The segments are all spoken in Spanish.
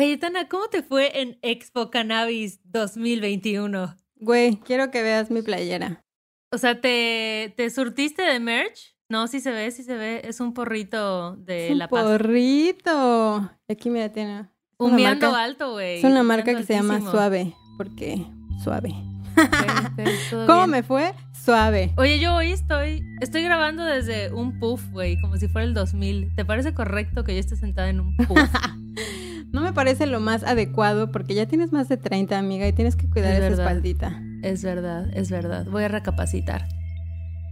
Cayetana, ¿cómo te fue en Expo Cannabis 2021? Güey, quiero que veas mi playera. O sea, ¿te, te surtiste de merch? No, sí se ve, sí se ve. Es un porrito de es un La Paz. porrito. Aquí me tiene. Humeando alto, güey. Es una marca que se llama. Suave, porque suave. ¿Cómo bien. me fue? Suave. Oye, yo hoy estoy, estoy grabando desde un puff, güey, como si fuera el 2000. ¿Te parece correcto que yo esté sentada en un puff? No me parece lo más adecuado porque ya tienes más de 30, amiga, y tienes que cuidar Es esa verdad. espaldita. es verdad, es verdad. Voy a recapacitar.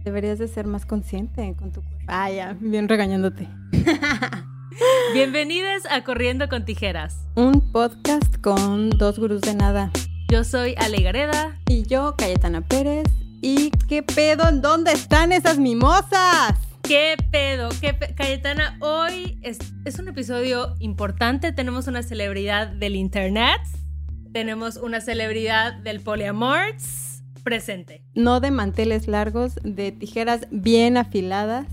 Deberías de ser más consciente con tu cuerpo. Ah, ya, bien regañándote. Bienvenidos a Corriendo con Tijeras. Un podcast con dos gurús de nada. Yo soy Ale Gareda. Y yo, Cayetana Pérez. ¿Y qué pedo? ¿En dónde están esas mimosas? ¿Qué pedo? ¿Qué pe- Cayetana, hoy es, es un episodio importante. Tenemos una celebridad del internet. Tenemos una celebridad del poliamor presente. No de manteles largos, de tijeras bien afiladas.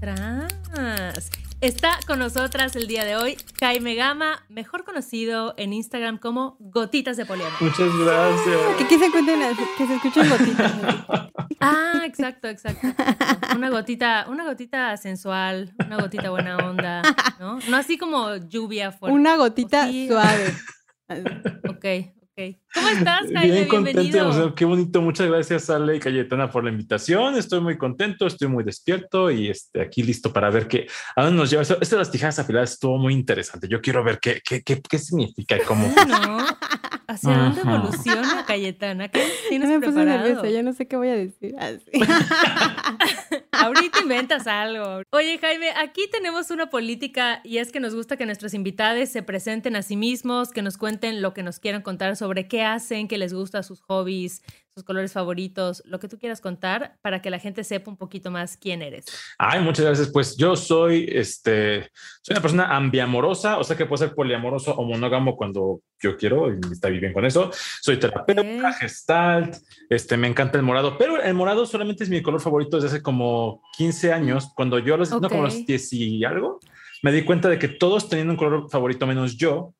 Tras. Está con nosotras el día de hoy Jaime Gama, mejor conocido en Instagram como Gotitas de Poliamor. Muchas gracias. Que aquí se encuentren, las- que se escuchen gotitas. Ah, exacto, exacto. Una gotita, una gotita sensual, una gotita buena onda, ¿no? No así como lluvia fuerte. Una gotita Sí. suave. Ok, ok. ¿Cómo estás, Jaime? Bien contento, qué bonito. Muchas gracias, Ale y Cayetana, por la invitación. Estoy muy contento, estoy muy despierto y este, aquí listo para ver qué, a dónde nos lleva. Esto, esto de las tijeras afiladas estuvo muy interesante. Yo quiero ver qué, qué, qué, qué significa y cómo. ¿No? ¿Hacia dónde Ajá. evoluciona, Cayetana? ¿Qué tienes me puse preparado? nerviosa, ya no sé qué voy a decir. Así. Ahorita inventas algo. Oye, Jaime, aquí tenemos una política y es que nos gusta que nuestros invitados se presenten a sí mismos, que nos cuenten lo que nos quieran contar sobre qué hacen, qué les gusta, sus hobbies, sus colores favoritos, lo que tú quieras contar para que la gente sepa un poquito más quién eres. Ay, muchas gracias. Pues yo soy, este, soy una persona ambiamorosa, o sea que puedo ser poliamoroso o monógamo cuando yo quiero y está bien con eso. Soy terapeuta, gestalt, este, me encanta el morado, pero el morado solamente es mi color favorito desde hace como 15 años, cuando yo los, no, como los 10 y algo, me di cuenta de que todos tenían un color favorito menos yo.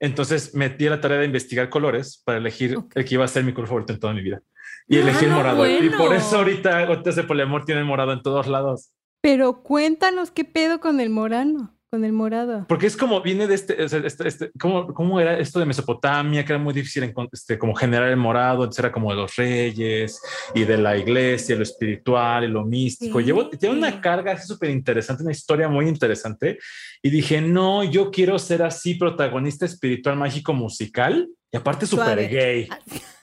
Entonces metí a la tarea de investigar colores para elegir el que iba a ser mi color favorito en toda mi vida. Y Ah, elegí el morado. Y por eso ahorita Gotas de Poliamor tienen morado en todos lados. Pero cuéntanos qué pedo con el morano, con el morado. Porque es como viene de este, este, este- ¿cómo, cómo era esto de Mesopotamia? Que era muy difícil encon- este, como generar el morado, entonces era como de los reyes y de la iglesia, lo espiritual y lo místico. Sí. Llevo, tiene una carga súper interesante, una historia muy interesante. Y dije, no, yo quiero ser así, protagonista espiritual, mágico, musical y aparte súper gay.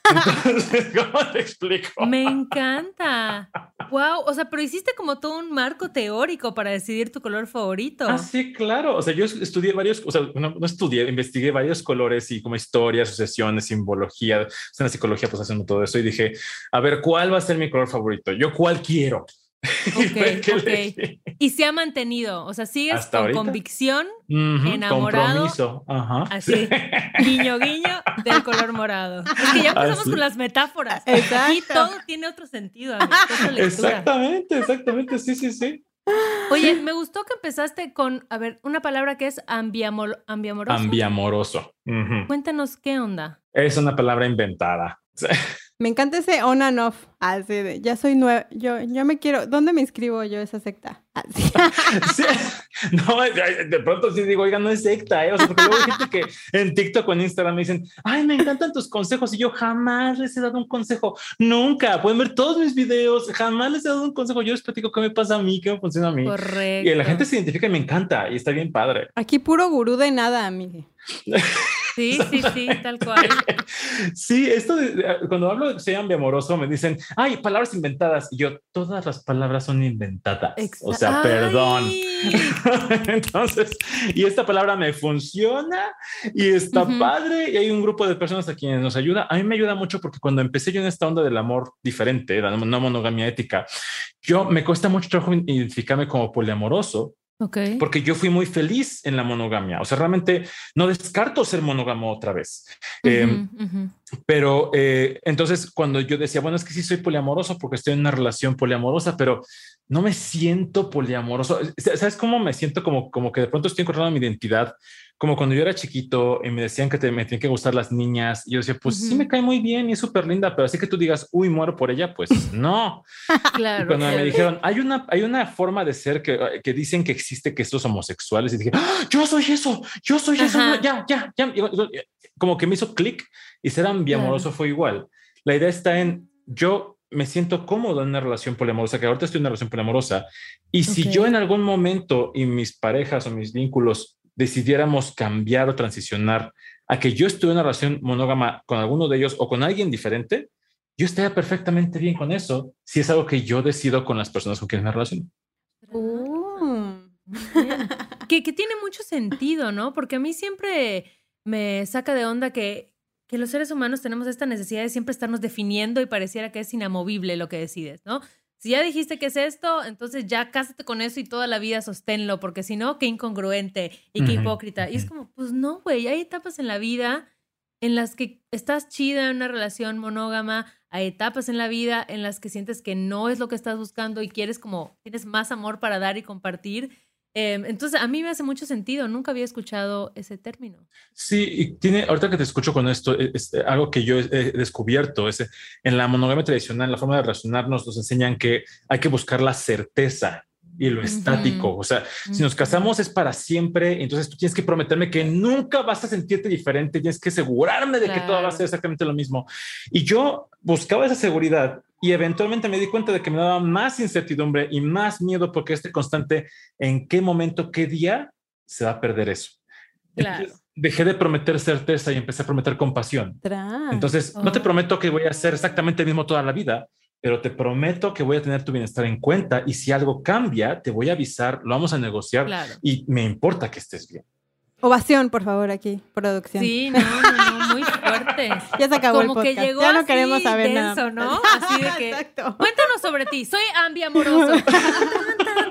Entonces, ¿cómo te explico? Me encanta. Wow, o sea, pero hiciste como todo un marco teórico para decidir tu color favorito. Ah, sí, claro. O sea, yo estudié varios, o sea, no, no estudié, investigué varios colores y como historias, sucesiones, simbología. O sea, en la psicología, pues haciendo todo eso y dije, a ver, ¿cuál va a ser mi color favorito? Yo, ¿cuál quiero? Y fue Ok, que ok. elegí. Y se ha mantenido, o sea, sigues Hasta con ahorita. convicción, Enamorado. Compromiso. Ajá. así, guiño, guiño, del color morado. Es que ya empezamos Así. con las metáforas. Exacto. Aquí todo tiene otro sentido, amigo. Exactamente, exactamente. Sí, sí, sí. Oye, me gustó que empezaste con, a ver, una palabra que es ambiamor, ambiamoroso. Ambiamoroso. Cuéntanos qué onda. Es una palabra inventada. Me encanta ese on and off. Así de, ya soy nueva. Yo, yo me quiero. ¿Dónde me inscribo yo esa secta? Así. Sí. No, de pronto sí digo, oiga, no es secta, ¿eh? O sea, porque luego hay gente que en TikTok o en Instagram me dicen, ay, me encantan tus consejos y yo jamás les he dado un consejo, nunca, pueden ver todos mis videos, jamás les he dado un consejo, yo les platico qué me pasa a mí, qué me funciona a mí. Correcto. Y la gente se identifica y me encanta y está bien padre. Aquí puro gurú de nada, amiga. Sí, sí, sí, tal cual. Sí, esto de, de- cuando hablo de soy ambiamoroso me dicen, ay, palabras inventadas. Y yo, todas las palabras son inventadas. O sea, perdón. Entonces, y esta palabra me funciona y está Ujú. padre y hay un grupo de personas a quienes nos ayuda. A mí me ayuda mucho porque cuando empecé yo en esta onda del amor diferente, la no monogamia ética, yo me cuesta mucho trabajo identificarme como poliamoroso Ok. porque yo fui muy feliz en la monogamia. O sea, realmente no descarto ser monógamo otra vez. Eh, Ujú, ujú. Pero eh, entonces cuando yo decía, bueno, es que sí soy poliamoroso porque estoy en una relación poliamorosa, pero no me siento poliamoroso. ¿Sabes cómo me siento? Como, como que de pronto estoy encontrando mi identidad como cuando yo era chiquito y me decían que te, me tienen que gustar las niñas, y yo decía, pues sí me cae muy bien y es súper linda, pero así que tú digas, uy, muero por ella, pues no. claro. cuando me dijeron, hay una, hay una forma de ser que, que dicen que existe que estos homosexuales, y dije, ¡Ah, yo soy eso, yo soy eso, ya, ya, ya. Como que me hizo clic y ser ambiamoroso fue igual. La idea está en yo me siento cómodo en una relación poliamorosa, que ahorita estoy en una relación poliamorosa, y si yo en algún momento y mis parejas o mis vínculos decidiéramos cambiar o transicionar a que yo estuve en una relación monógama con alguno de ellos o con alguien diferente, yo estaría perfectamente bien con eso si es algo que yo decido con las personas con quienes me relaciono. Oh, que, que, tiene mucho sentido, ¿no? Porque a mí siempre me saca de onda que, que los seres humanos tenemos esta necesidad de siempre estarnos definiendo y pareciera que es inamovible lo que decides, ¿no? si ya dijiste que es esto, entonces ya cásate con eso y toda la vida sosténlo, porque si no, qué incongruente y qué hipócrita. Y es como, pues no, güey, hay etapas en la vida en las que estás chida en una relación monógama, hay etapas en la vida en las que sientes que no es lo que estás buscando y quieres como, tienes más amor para dar y compartir. Em, entonces, a mí me hace mucho sentido, nunca había escuchado ese término. Sí, y tiene, ahorita que te escucho con esto, e, es, algo que yo he, descubierto, es en la monogamia tradicional, la forma de relacionarnos nos enseñan que hay que buscar la certeza y lo estático. O sea, si nos casamos es para siempre, entonces tú tienes que prometerme que nunca vas a sentirte diferente, tienes que asegurarme de que todo va a ser exactamente lo mismo. Y yo buscaba esa seguridad y eventualmente me di cuenta de que me daba más incertidumbre y más miedo porque este constante en qué momento, qué día se va a perder eso. Claro. dejé de prometer certeza y empecé a prometer compasión. Entonces, no te oh. prometo que voy a hacer exactamente el mismo toda la vida, pero te prometo que voy a tener tu bienestar en cuenta y si algo cambia, te voy a avisar, lo vamos a negociar y me importa que estés bien. Ovación, por favor, aquí, producción. Sí, no, no, no muy fuerte. ya se acabó el podcast. Que llegó ya no queremos saber nada. ¿no? Así de que, Exacto. cuéntanos sobre ti. Soy ambiamoroso.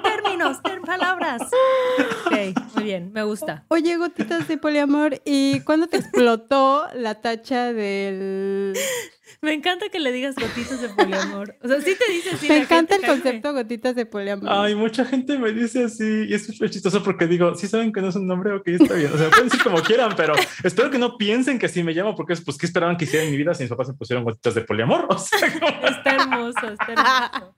términos, palabras. Ok, muy bien, me gusta. Oye, gotitas de poliamor, ¿y cuándo te explotó la tacha del me encanta que le digas gotitas de poliamor. O sea, sí te dice así. Me encanta el concepto gotitas de poliamor. Ay, mucha gente me dice así y es súper chistoso porque digo, sí saben que no es un nombre, ok, está bien. O sea, pueden decir como quieran, pero espero que no piensen que así me llamo porque es pues qué esperaban que hiciera en mi vida si mis papás se pusieron gotitas de poliamor. O sea, Está hermoso, está hermoso.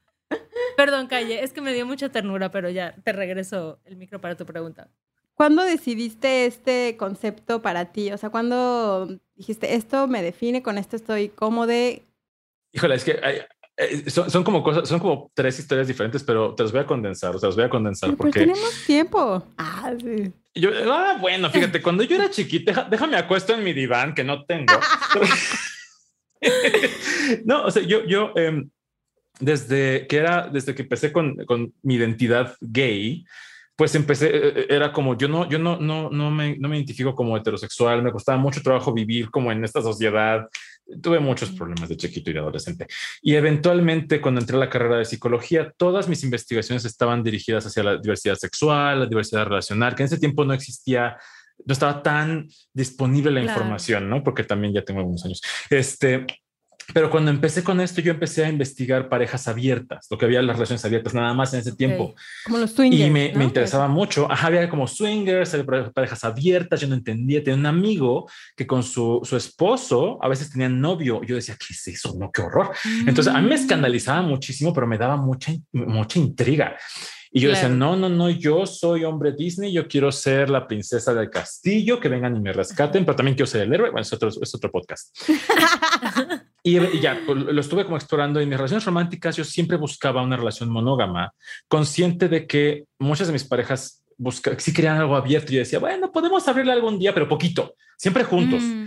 Perdón, Calle, es que me dio mucha ternura, pero ya te regreso el micro para tu pregunta. ¿Cuándo decidiste este concepto para ti? O sea, ¿cuándo dijiste, esto me define, con esto estoy cómodo? Híjole, es que eh, son, como cosas, son como tres historias diferentes, pero te los voy a condensar, o sea, los voy a condensar porque... tenemos tiempo. Ah, sí. Yo, ah, bueno, fíjate, cuando yo era chiquita, déjame acuesto en mi diván que no tengo. no, o sea, yo, yo em, desde que era, desde que empecé con, con mi identidad gay, pues empecé, eh, eh, era como, yo no, yo no, no, no me, no me identifico como heterosexual, me costaba mucho trabajo vivir como en esta sociedad, tuve muchos problemas de chiquito y de adolescente. Y eventualmente, cuando entré a la carrera de psicología, todas mis investigaciones estaban dirigidas hacia la diversidad sexual, la diversidad relacional, que en ese tiempo no existía, no estaba tan disponible la información, ¿no? Porque también ya tengo algunos años. Este, pero cuando empecé con esto, yo empecé a investigar parejas abiertas, lo que había las relaciones abiertas nada más en ese tiempo. Como los swingers. Y me, me interesaba mucho. Ajá, había como swingers, había parejas abiertas, yo no entendía. Tenía un amigo que con su, su esposo a veces tenían novio. Yo decía, ¿qué es eso? No, qué horror. Entonces a mí me mm. escandalizaba muchísimo, pero me daba mucha, mucha intriga. Y yo decía, no, no, no, yo soy hombre Disney, yo quiero ser la princesa del castillo, que vengan y me rescaten, pero también quiero ser el héroe. Bueno, es otro, es otro podcast. y, ya, pues, lo estuve como explorando. En mis relaciones románticas yo siempre buscaba una relación monógama, consciente de que muchas de mis parejas busca, sí querían algo abierto. Y yo decía, bueno, podemos abrirle algún día, pero poquito, siempre juntos. Mm,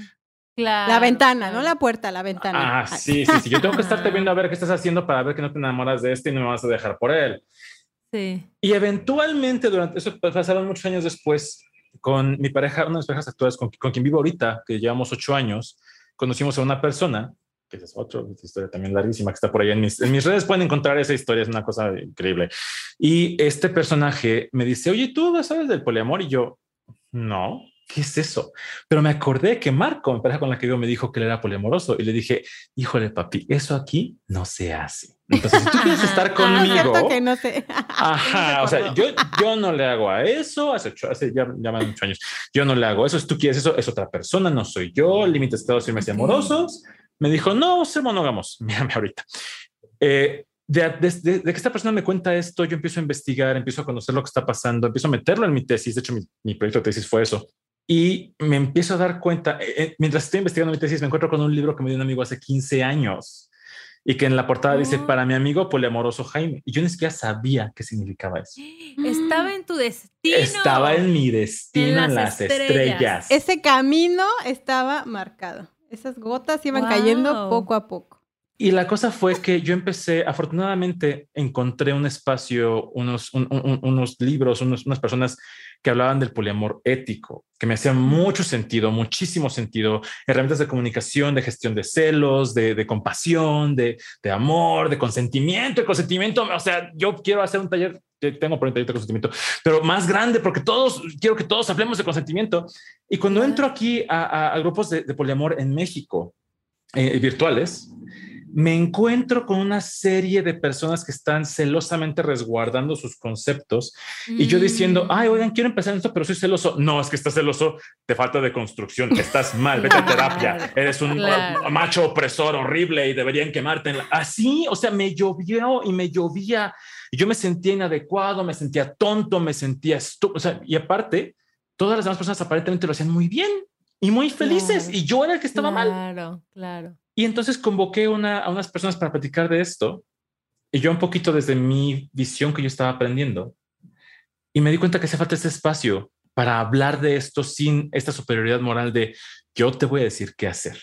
la ventana, no la puerta, la ventana. Ah, sí, sí, sí. Yo tengo que estarte viendo a ver qué estás haciendo para ver que no te enamoras de este y no me vas a dejar por él. Y eventualmente, durante eso pasaron muchos años después, con mi pareja, una de mis parejas actuales, con, quien vivo ahorita, que llevamos ocho años, conocimos a una persona, que es otra historia también larguísima, que está por ahí en mis, en mis redes, pueden encontrar esa historia, es una cosa increíble. Y este personaje me dice, oye, ¿tú sabes del poliamor? Y yo, no. ¿Qué es eso? Pero me acordé que Marco, mi pareja con la que vivo, me dijo que él era poliamoroso y le dije, híjole, papi, eso aquí no se hace. Entonces, si tú quieres estar Ah, conmigo, cierto que no sé. Ajá, o sea, yo, yo no le hago a eso, hace, ocho, hace ya, ya más de ocho años, yo no le hago eso, si tú quieres eso, es otra persona, no soy yo, límites estados y Ok. amorosos. Me dijo, no, ser monógamos, mírame ahorita. Eh, de, de- de- de que esta persona me cuenta esto, yo empiezo a investigar, empiezo a conocer lo que está pasando, empiezo a meterlo en mi tesis, de hecho mi, mi proyecto de tesis fue eso, y me empiezo a dar cuenta, eh, eh, mientras estoy investigando mi tesis, me encuentro con un libro que me dio un amigo hace 15 años y que en la portada dice, Oh. para mi amigo poliamoroso Jaime, y yo ni siquiera sabía qué significaba eso. Estaba en tu destino. Estaba en mi destino, En en las las, estrellas. estrellas. Ese camino estaba marcado. Esas gotas iban cayendo poco a poco. Y la cosa fue que yo empecé, afortunadamente, encontré un espacio, unos, un- un- unos libros, unos- unas personas que hablaban del poliamor ético, que me hacían mucho sentido, muchísimo sentido, herramientas de comunicación, de gestión de celos, de, de compasión, de, de amor, de consentimiento, de consentimiento. O sea, yo quiero hacer un taller, tengo por un taller de consentimiento, pero más grande, porque todos, quiero que todos hablemos de consentimiento. Y cuando entro aquí a, a- a grupos de, de poliamor en México, eh, virtuales, me encuentro con una serie de personas que están celosamente resguardando sus conceptos y yo diciendo, Mm. ay, oigan, quiero empezar esto, pero soy celoso. No, es que estás celoso, te falta de construcción, estás mal, vete a terapia, eres un claro. macho opresor horrible y deberían quemarte. en la-". Así, o sea, me llovió y me llovía y yo me sentía inadecuado, me sentía tonto, me sentía estúpido. O sea, y aparte, todas las demás personas aparentemente lo hacían muy bien y muy felices Claro. y yo era el que estaba mal. Claro, claro. Y entonces convoqué una, a unas personas para platicar de esto. Y yo un poquito desde mi visión que yo estaba aprendiendo. Y me di cuenta que hace falta este espacio para hablar de esto sin esta superioridad moral de yo te voy a decir qué hacer.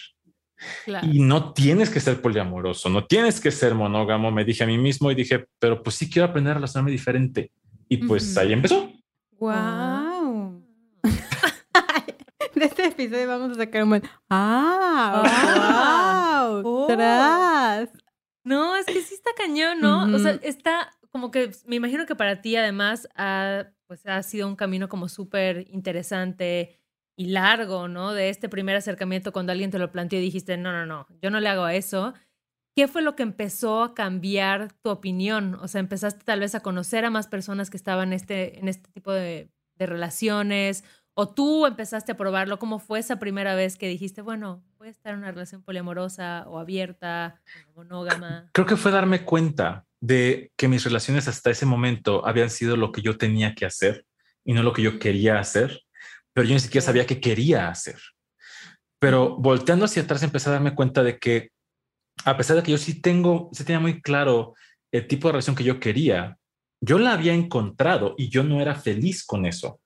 claro. Y no tienes que ser poliamoroso, no tienes que ser monógamo, me dije a mí mismo y dije, pero pues sí quiero aprender a relacionarme diferente. Y pues Ujú. ahí empezó. Wow. De este episodio vamos a sacar un buen. ¡Ah! ¡Wow! Oh. ¡Tras! No, es que sí está cañón, ¿no? O sea, está como que me imagino que para ti además ha, pues ha sido un camino como súper interesante y largo, ¿no? De este primer acercamiento cuando alguien te lo planteó y dijiste, no, no, no, yo no le hago a eso. ¿Qué fue lo que empezó a cambiar tu opinión? O sea, empezaste tal vez a conocer a más personas que estaban en este, en este tipo de, de relaciones, o tú empezaste a probarlo. ¿Cómo fue esa primera vez que dijiste, bueno, voy a estar en una relación poliamorosa o abierta, o monógama? Creo que fue darme cuenta de que mis relaciones hasta ese momento habían sido lo que yo tenía que hacer y no lo que yo quería hacer, pero yo ni siquiera sabía qué quería hacer. Pero volteando hacia atrás empecé a darme cuenta de que a pesar de que yo sí tengo, sí tenía muy claro el tipo de relación que yo quería, yo la había encontrado y yo no era feliz con eso.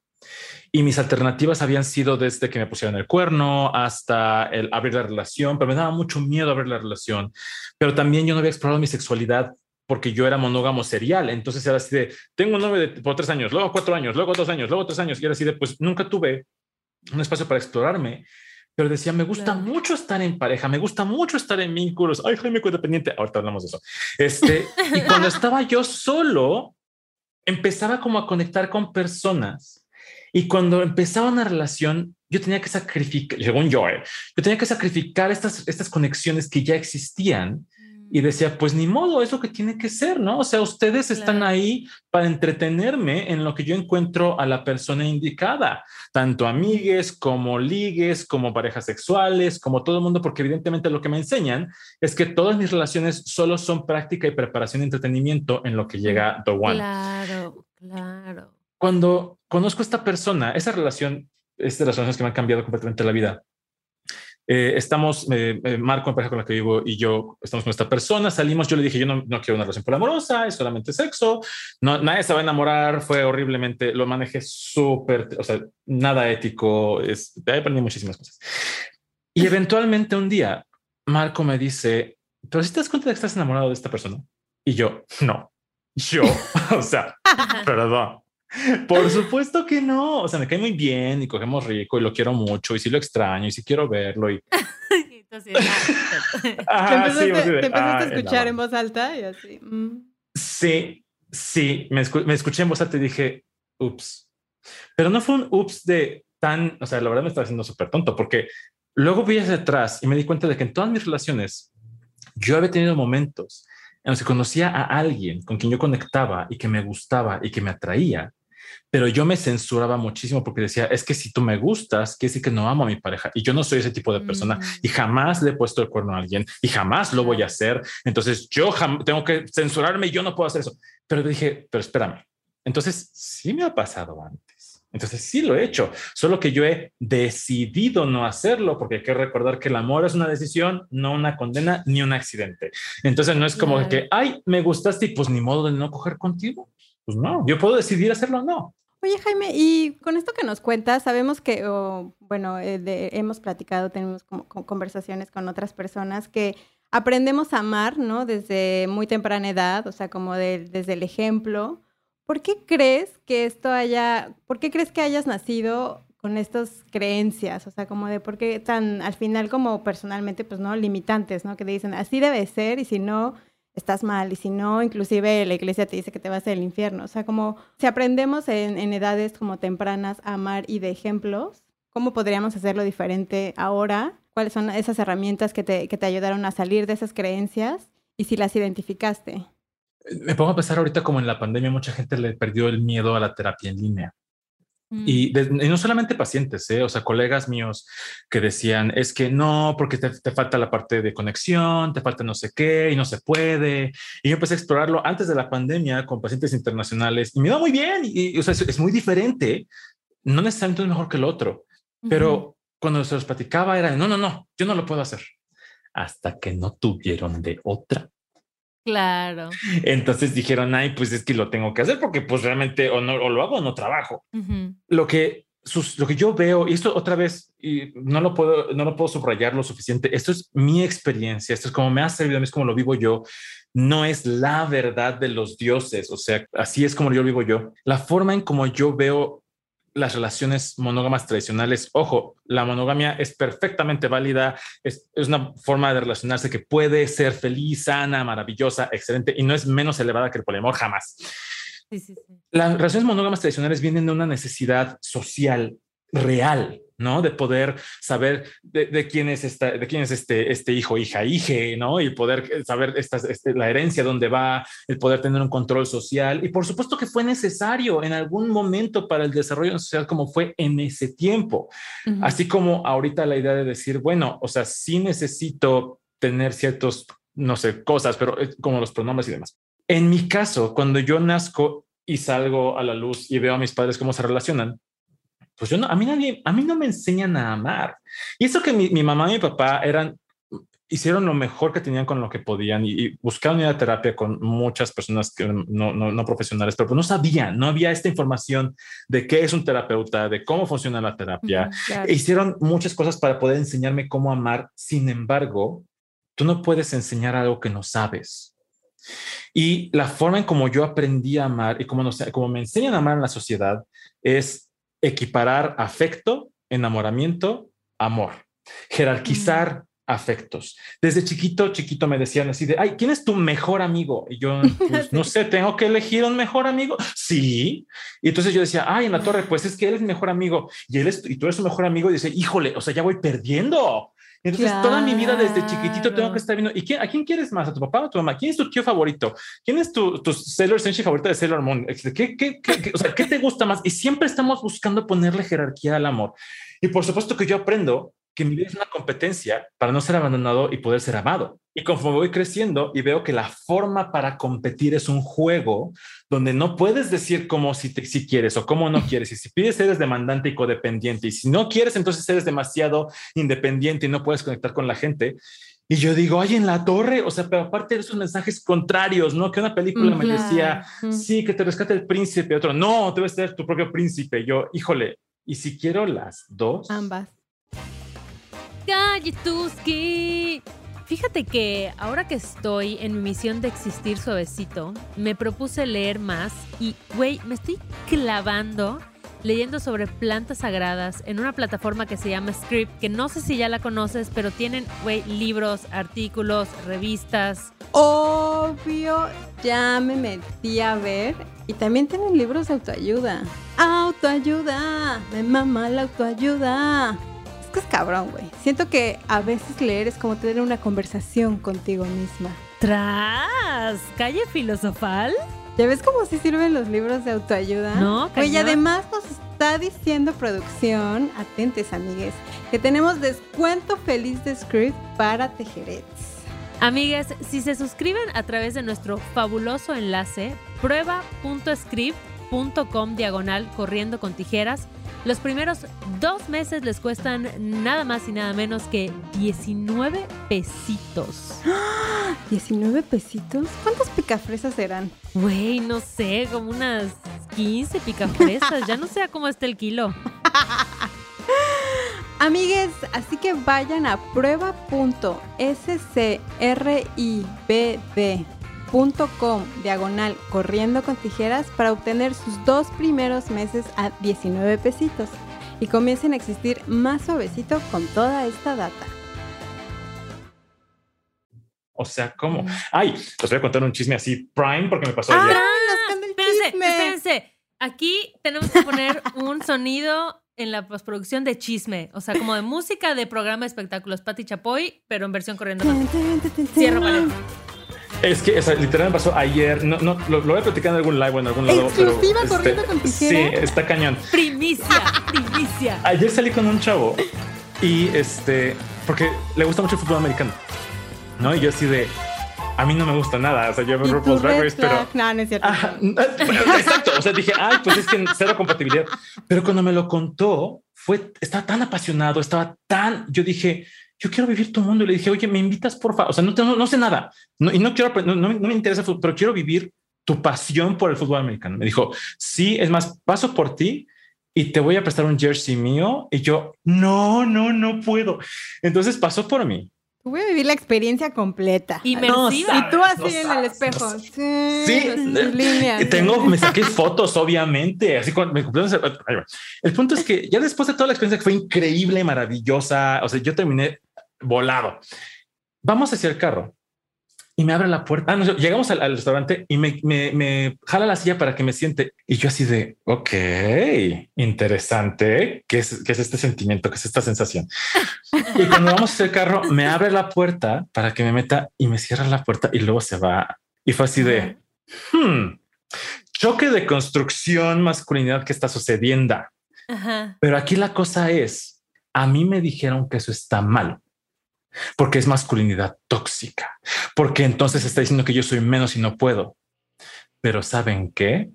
Y mis alternativas habían sido desde que me pusieron el cuerno hasta el abrir la relación, pero me daba mucho miedo abrir la relación. Pero también yo no había explorado mi sexualidad porque yo era monógamo serial. Entonces era así de, tengo un novio de, por tres años, luego cuatro años, luego dos años, luego tres años. Y era así de, pues nunca tuve un espacio para explorarme. Pero decía, me gusta Claro. mucho estar en pareja, me gusta mucho estar en vínculos. Ay, Jaime codependiente. Ahorita hablamos de eso. Este, y cuando estaba yo solo, empezaba como a conectar con personas. Y cuando empezaba una relación, yo tenía que sacrificar, según yo, eh, yo tenía que sacrificar estas, estas conexiones que ya existían y decía, pues ni modo, es lo que tiene que ser, ¿no? O sea, ustedes están Claro. ahí para entretenerme en lo que yo encuentro a la persona indicada, tanto amigues como ligues, como parejas sexuales, como todo el mundo, porque evidentemente lo que me enseñan es que todas mis relaciones solo son práctica y preparación y entretenimiento en lo que llega The One Claro, claro. cuando conozco a esta persona, esa relación, es de las relaciones que me han cambiado completamente la vida. Eh, estamos, eh, Marco, en pareja con la que vivo, y yo estamos con esta persona, salimos, yo le dije, yo no, no quiero una relación poliamorosa, es solamente sexo, no, nadie se va a enamorar, fue horriblemente, lo manejé súper, o sea, nada ético, es, aprendí muchísimas cosas. Y eventualmente un día, Marco me dice, pero si te das cuenta de que estás enamorado de esta persona, y yo, no, yo, o sea, perdón. Por supuesto que no. O sea, me cae muy bien y cogemos rico y lo quiero mucho y sí lo extraño y sí quiero verlo. Y Entonces, ah, Te Ajá, empezaste, sí, de, te empezaste "Ah, a escuchar en banda". voz alta y así. mm. Sí, sí, me, escu- me escuché en voz alta y dije, ups. Pero no fue un ups de tan, o sea, la verdad me estaba haciendo súper tonto porque luego vi hacia atrás y me di cuenta de que en todas mis relaciones yo había tenido momentos en los que conocía a alguien con quien yo conectaba y que me gustaba y que me atraía, pero yo me censuraba muchísimo porque decía, es que si tú me gustas, quiere decir que no amo a mi pareja y yo no soy ese tipo de persona Mm. y jamás le he puesto el cuerno a alguien y jamás lo voy a hacer. Entonces yo tengo que censurarme y yo no puedo hacer eso. Pero dije, pero espérame. Entonces sí me ha pasado antes. Entonces sí lo he hecho, solo que yo he decidido no hacerlo porque hay que recordar que el amor es una decisión, no una condena ni un accidente. Entonces no es como Claro. que, ay, me gustaste y pues ni modo de no coger contigo. Pues no, yo puedo decidir hacerlo o no. Oye, Jaime, y con esto que nos cuentas, sabemos que, o, bueno, eh, de- hemos platicado, tenemos como, como conversaciones con otras personas que aprendemos a amar, ¿no? Desde muy temprana edad, o sea, como de- desde el ejemplo. ¿Por qué crees que esto haya, por qué crees que hayas nacido con estas creencias? O sea, como de por qué tan, al final, como personalmente, pues, ¿no? Limitantes, ¿no? Que te dicen, así debe ser y si no, estás mal y si no, inclusive la iglesia te dice que te vas al infierno. O sea, como si aprendemos en, en edades como tempranas a amar y de ejemplos, ¿cómo podríamos hacerlo diferente ahora? ¿Cuáles son esas herramientas que te, que te ayudaron a salir de esas creencias y si las identificaste? Me pongo a pensar ahorita como en la pandemia mucha gente le perdió el miedo a la terapia en línea. Mm. Y, de- y no solamente pacientes, ¿eh? o sea, colegas míos que decían, es que no, porque te, te falta la parte de conexión, te falta no sé qué y no se puede. Y yo empecé a explorarlo antes de la pandemia con pacientes internacionales y me iba muy bien. Y, y, o sea, es, es muy diferente. No necesariamente es mejor que el otro, pero cuando se los platicaba era, no, no, no, yo no lo puedo hacer. Hasta que no tuvieron de otra. Claro. Entonces dijeron, ay, pues es que lo tengo que hacer porque pues realmente o, no, o lo hago o no trabajo lo que sus, lo que yo veo y esto otra vez y no lo puedo no lo puedo subrayar lo suficiente esto es mi experiencia esto es como me ha servido a mí es como lo vivo yo no es la verdad de los dioses o sea así es como yo lo vivo yo. La forma en como yo veo las relaciones monógamas tradicionales. Ojo la monogamia es perfectamente válida es, es una forma de relacionarse que puede ser feliz sana maravillosa excelente y no es menos elevada que el poliamor jamás. Sí, sí, sí. las relaciones monógamas tradicionales vienen de una necesidad social real, ¿no? De poder saber de, de quién es esta, de quién es este, este hijo, hija, hije, ¿no? Y poder saber esta, este, la herencia, dónde va, el poder tener un control social. Y por supuesto que fue necesario en algún momento para el desarrollo social como fue en ese tiempo. Así como ahorita la idea de decir, bueno, o sea, sí necesito tener ciertos, no sé, cosas, pero es como los pronombres y demás. En mi caso, cuando yo nazco y salgo a la luz y veo a mis padres cómo se relacionan, pues yo no, a mí nadie, a mí no me enseñan a amar. Y eso que mi, mi mamá y mi papá eran, hicieron lo mejor que tenían con lo que podían y, y buscaron ir a terapia con muchas personas que no, no, no profesionales, pero pues no sabían, no había esta información de qué es un terapeuta, de cómo funciona la terapia. Ujú. Claro. E hicieron muchas cosas para poder enseñarme cómo amar. Sin embargo, tú no puedes enseñar algo que no sabes. Y la forma en como yo aprendí a amar y como, nos, como me enseñan a amar en la sociedad es equiparar afecto, enamoramiento, amor, jerarquizar afectos. Desde chiquito, chiquito me decían así de, ay, ¿quién es tu mejor amigo? Y yo, pues, no sé, tengo que elegir un mejor amigo. Sí. Y entonces yo decía, ay, en la torre, pues es que él es mi mejor amigo y él es, y tú eres su mejor amigo. Y dice, híjole, o sea, ya voy perdiendo. Entonces, toda mi vida desde chiquitito tengo Claro. que estar viendo. ¿Y quién, a quién quieres más? ¿A tu papá o a tu mamá? ¿Quién es tu tío favorito? ¿Quién es tu, tu Sailor Senshi favorita de Sailor Moon? Este, ¿Qué, qué, qué, qué- o sea, ¿qué te gusta más? Y siempre estamos buscando ponerle jerarquía al amor. Y por supuesto que yo aprendo que mi vida es una competencia para no ser abandonado y poder ser amado. Y conforme voy creciendo y veo que la forma para competir es un juego donde no puedes decir cómo si, te, si quieres o cómo no quieres. Y si pides, eres demandante y codependiente. Y si no quieres, entonces eres demasiado independiente y no puedes conectar con la gente. Y yo digo, ay, en la torre, o sea, pero aparte de esos mensajes contrarios, ¿no? Que una película me decía, sí, que te rescate el príncipe, otro, no, debes ser tu propio príncipe. Yo, híjole, y si quiero las dos, Ambas. Galletuski. Fíjate que ahora que estoy en mi misión de existir suavecito, me propuse leer más y, güey, me estoy clavando leyendo sobre plantas sagradas en una plataforma que se llama Script, que no sé si ya la conoces, pero tienen, güey, libros, artículos, revistas. Obvio, ya me metí a ver. Y también tienen libros de autoayuda. Autoayuda, me mama la autoayuda. Que es cabrón, güey. Siento que a veces leer es como tener una conversación contigo misma. ¡Tras! ¿Calle filosofal? ¿Ya ves cómo sí sirven los libros de autoayuda? No, Oye, además nos está diciendo producción, atentes amigues, que tenemos descuento feliz de script para tejerets. Amigas, si se suscriben a través de nuestro fabuloso enlace prueba.script.com diagonal corriendo con tijeras, los primeros dos meses les cuestan nada más y nada menos que 19 pesitos. ¿19 pesitos? ¿Cuántas picafresas serán? Güey, no sé, como unas 15 picafresas. ya no sé cómo está el kilo. Amigues, así que vayan a prueba.scribd.com diagonal corriendo con tijeras para obtener sus dos primeros meses a 19 pesitos y comiencen a existir más suavecito con toda esta data. O sea, ¿cómo? Ay, les voy a contar un chisme así, Prime, porque me pasó ah, ayer. Espérense, espérense. Aquí tenemos que poner un sonido en la postproducción de chisme, o sea, como de música de programa de espectáculos, Patti Chapoy, pero en versión corriendo. Cierra, vale. Es que esa, literal me pasó ayer. No, no, lo, voy a platicar en algún live o en algún lado. Exclusiva pero, corriendo este, con Sí, está cañón. Primicia, primicia. Ayer salí con un chavo y este, porque le gusta mucho el fútbol americano, ¿no? Y yo así de, a mí no me gusta nada. O sea, yo veo RuPaul's Drag Race, pero. No, no es cierto. exacto. O sea, dije, ay, pues es que cero compatibilidad. Pero cuando me lo contó, fue, estaba tan apasionado, estaba tan. Yo dije, yo quiero vivir tu mundo. Y le dije, oye, me invitas, por favor. O sea, no, no, sé nada no, y no quiero, no, no, me interesa, pero quiero vivir tu pasión por el fútbol americano. Me dijo, sí, es más, paso por ti y te voy a prestar un jersey mío. Y yo, no, no, no puedo. Entonces pasó por mí Voy a vivir la experiencia completa. Inmersiva. y tú así en el espejo. sí. sí. Tengo, me saqué fotos, obviamente. Así con me El punto es que ya después de toda la experiencia que fue increíble, maravillosa, o sea, yo terminé volado. Vamos hacia el carro y me abre la puerta. Ah, llegamos al, restaurante y me, me, jala la silla para que me siente. Y yo así de, ok, interesante. ¿Qué es, qué es este sentimiento? ¿Qué es esta sensación? y cuando vamos hacia el carro, me abre la puerta para que me meta y me cierra la puerta y luego se va. Y fue así de, hmm, choque de construcción, masculinidad que está sucediendo. Pero aquí la cosa es, a mí me dijeron que eso está mal porque es masculinidad tóxica, porque entonces está diciendo que yo soy menos y no puedo. Pero ¿saben qué?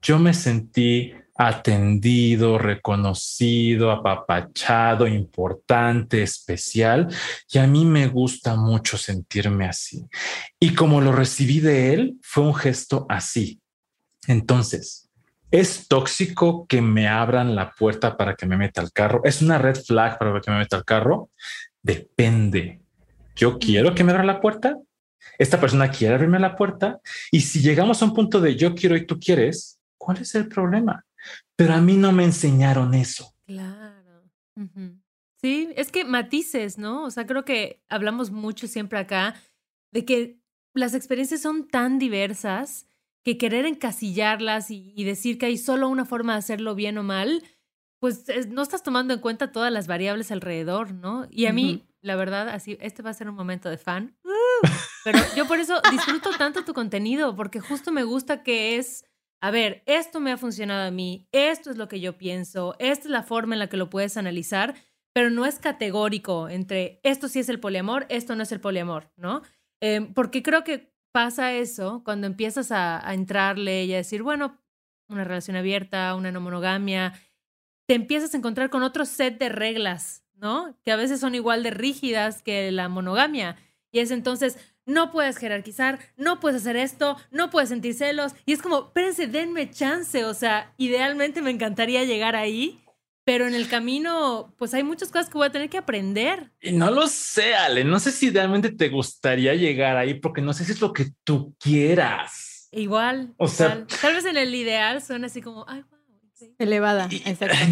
Yo me sentí atendido, reconocido, apapachado, importante, especial, y a mí me gusta mucho sentirme así. Y como lo recibí de él, fue un gesto así. Entonces, ¿es tóxico que me abran la puerta para que me meta al carro? ¿Es una red flag para que me meta al carro? Depende. Yo quiero que me abra la puerta. Esta persona quiere abrirme la puerta. Y si llegamos a un punto de yo quiero y tú quieres, ¿cuál es el problema? Pero a mí no me enseñaron eso. Claro. Sí, es que matices, ¿no? O sea, creo que hablamos mucho siempre acá de que las experiencias son tan diversas que querer encasillarlas y, y decir que hay solo una forma de hacerlo bien o mal, pues no estás tomando en cuenta todas las variables alrededor, ¿no? Y a mí, la verdad, así, este va a ser un momento de fan. ¡uh! pero yo por eso disfruto tanto tu contenido, porque justo me gusta que es, a ver, esto me ha funcionado a mí, esto es lo que yo pienso, esta es la forma en la que lo puedes analizar, pero no es categórico entre esto sí es el poliamor, esto no es el poliamor, ¿no? Em, porque creo que pasa eso cuando empiezas a, a entrarle y a decir, bueno, una relación abierta, una no monogamia, te empiezas a encontrar con otro set de reglas, ¿no? Que a veces son igual de rígidas que la monogamia. Y es entonces, no puedes jerarquizar, no puedes hacer esto, no puedes sentir celos. Y es como, espérense, denme chance. O sea, idealmente me encantaría llegar ahí, pero en el camino, pues hay muchas cosas que voy a tener que aprender. Y no lo sé, Ale. No sé si idealmente te gustaría llegar ahí, porque no sé si es lo que tú quieras. Igual. O sea, tal vez en el ideal suena así como, ay, elevada.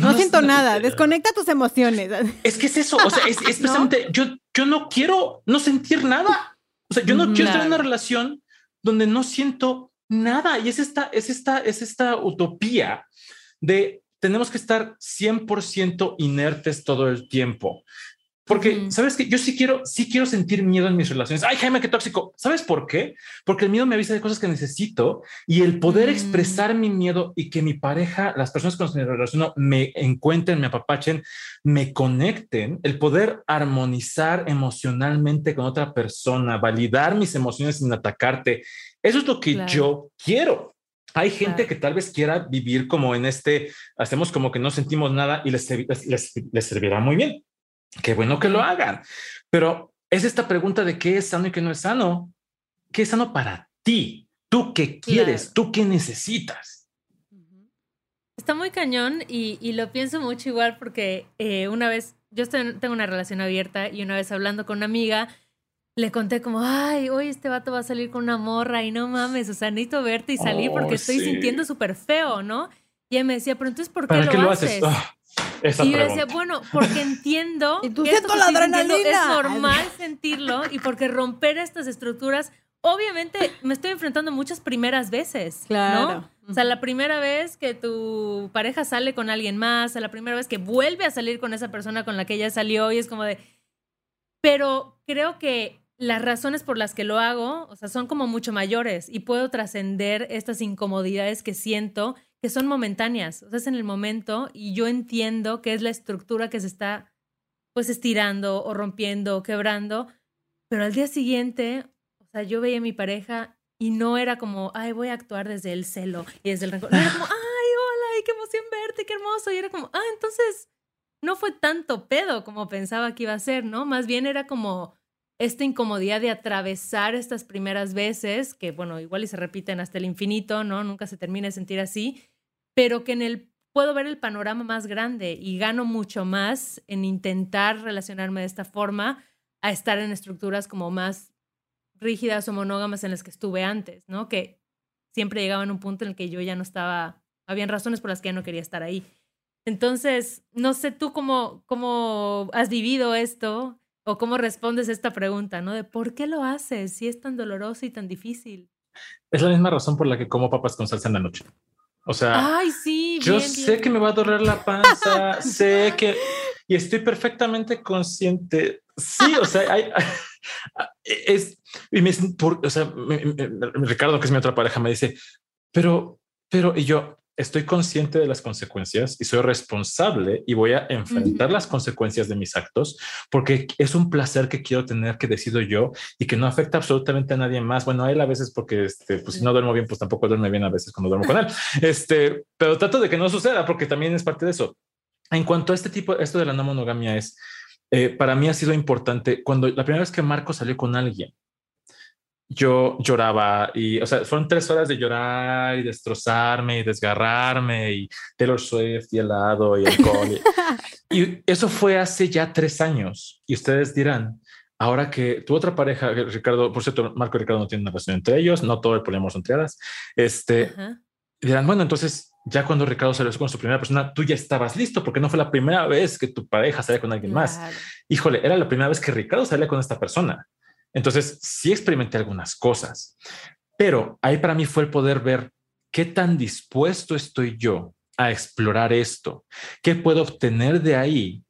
No, siento nada. Desconecta tus emociones. Es que es eso. O sea, es, precisamente yo, yo no quiero no sentir nada. O sea, yo no quiero estar en una relación donde no siento nada. Y es esta, es esta, es esta utopía de tenemos que estar 100% inertes todo el tiempo. Porque, ¿sabes que Yo sí quiero, sí quiero sentir miedo en mis relaciones. Ay, Jaime, qué tóxico. ¿Sabes por qué? Porque el miedo me avisa de cosas que necesito y el poder mm. expresar mi miedo y que mi pareja, las personas con las que me relaciono, me encuentren, me apapachen, me conecten, el poder armonizar emocionalmente con otra persona, validar mis emociones sin atacarte. Eso es lo que yo quiero. Hay gente que tal vez quiera vivir como en este, hacemos como que no sentimos nada y les, les, les servirá muy bien. Qué bueno que lo hagan. Pero es esta pregunta de qué es sano y qué no es sano. ¿Qué es sano para ti? ¿Tú qué quieres? ¿Tú qué necesitas? Está muy cañón y, lo pienso mucho igual porque eh, una vez, yo tengo una relación abierta y una vez hablando con una amiga, le conté como, ay, hoy este vato va a salir con una morra y no mames, o sea, necesito verte y salir porque oh, estoy sintiendo súper feo, ¿no? Y ella me decía, pero entonces, ¿por qué, lo, haces? Y yo decía, bueno, porque entiendo ¿Y tú que esto la adrenalina? es normal sentirlo y porque romper estas estructuras, obviamente me estoy enfrentando muchas primeras veces, claro. ¿no? O sea, la primera vez que tu pareja sale con alguien más, la primera vez que vuelve a salir con esa persona con la que ella salió y es como de... Pero creo que las razones por las que lo hago, o sea, son como mucho mayores y puedo trascender estas incomodidades que siento que son momentáneas, o sea, es en el momento y yo entiendo que es la estructura que se está pues estirando o rompiendo o quebrando, pero al día siguiente, o sea, yo veía a mi pareja y no era como, ay, voy a actuar desde el celo y desde el rencor. Era como, ay, hola, qué emoción verte, qué hermoso. Y era como, ah, entonces no fue tanto pedo como pensaba que iba a ser, ¿no? Más bien era como esta incomodidad de atravesar estas primeras veces, que bueno, igual y se repiten hasta el infinito, ¿no? Nunca se termina de sentir así, pero que en el puedo ver el panorama más grande y gano mucho más en intentar relacionarme de esta forma a estar en estructuras como más rígidas o monógamas en las que estuve antes, ¿no? Que siempre llegaba en un punto en el que yo ya no estaba, habían razones por las que ya no quería estar ahí. Entonces, no sé tú cómo, cómo has vivido esto o cómo respondes a esta pregunta, ¿no? De por qué lo haces si es tan doloroso y tan difícil. Es la misma razón por la que como papas con salsa en la noche. O sea, Ay, sí, yo sé que me va a doler la panza, sé que y estoy perfectamente consciente. Sí, o sea, hay, es y me, por, o sea, Ricardo, que es mi otra pareja, me dice, pero, pero, y yo, estoy consciente de las consecuencias y soy responsable y voy a enfrentar las consecuencias de mis actos porque es un placer que quiero tener que decido yo y que no afecta absolutamente a nadie más. Bueno, a él a veces porque este, pues si no duermo bien, pues tampoco duerme bien a veces cuando duermo con él. Este, pero trato de que no suceda porque también es parte de eso. En cuanto a este tipo, esto de la no monogamia es, eh, para mí ha sido importante cuando la primera vez que Marco salió con alguien, yo lloraba y, o sea, fueron tres horas de llorar y destrozarme y desgarrarme y Taylor Swift y helado y alcohol. y, y eso fue hace ya tres años. Y ustedes dirán, ahora que tu otra pareja, Ricardo, por cierto, Marco y Ricardo no tienen una relación entre ellos, no todo el poliamor son triadas, este, dirán, bueno, entonces ya cuando Ricardo salió con su primera persona, tú ya estabas listo porque no fue la primera vez que tu pareja salía con alguien más. Híjole, era la primera vez que Ricardo salía con esta persona. Entonces, sí experimenté algunas cosas, pero ahí para mí fue el poder ver qué tan dispuesto estoy yo a explorar esto, qué puedo obtener de ahí.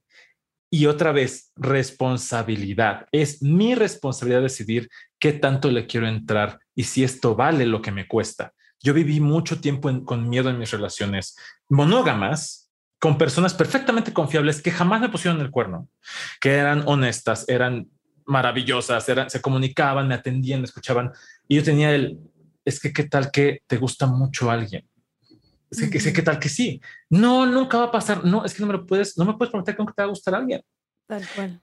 Y otra vez, responsabilidad. Es mi responsabilidad decidir qué tanto le quiero entrar y si esto vale lo que me cuesta. Yo viví mucho tiempo con miedo en mis relaciones monógamas, con personas perfectamente confiables que jamás me pusieron el cuerno, que eran honestas, eran maravillosas, se comunicaban, me atendían, me escuchaban. Y yo tenía el, es que qué tal que te gusta mucho alguien. Es que, qué tal que sí. No, nunca va a pasar. No, es que no me lo puedes, no me puedes prometer que te va a gustar alguien. Tal cual.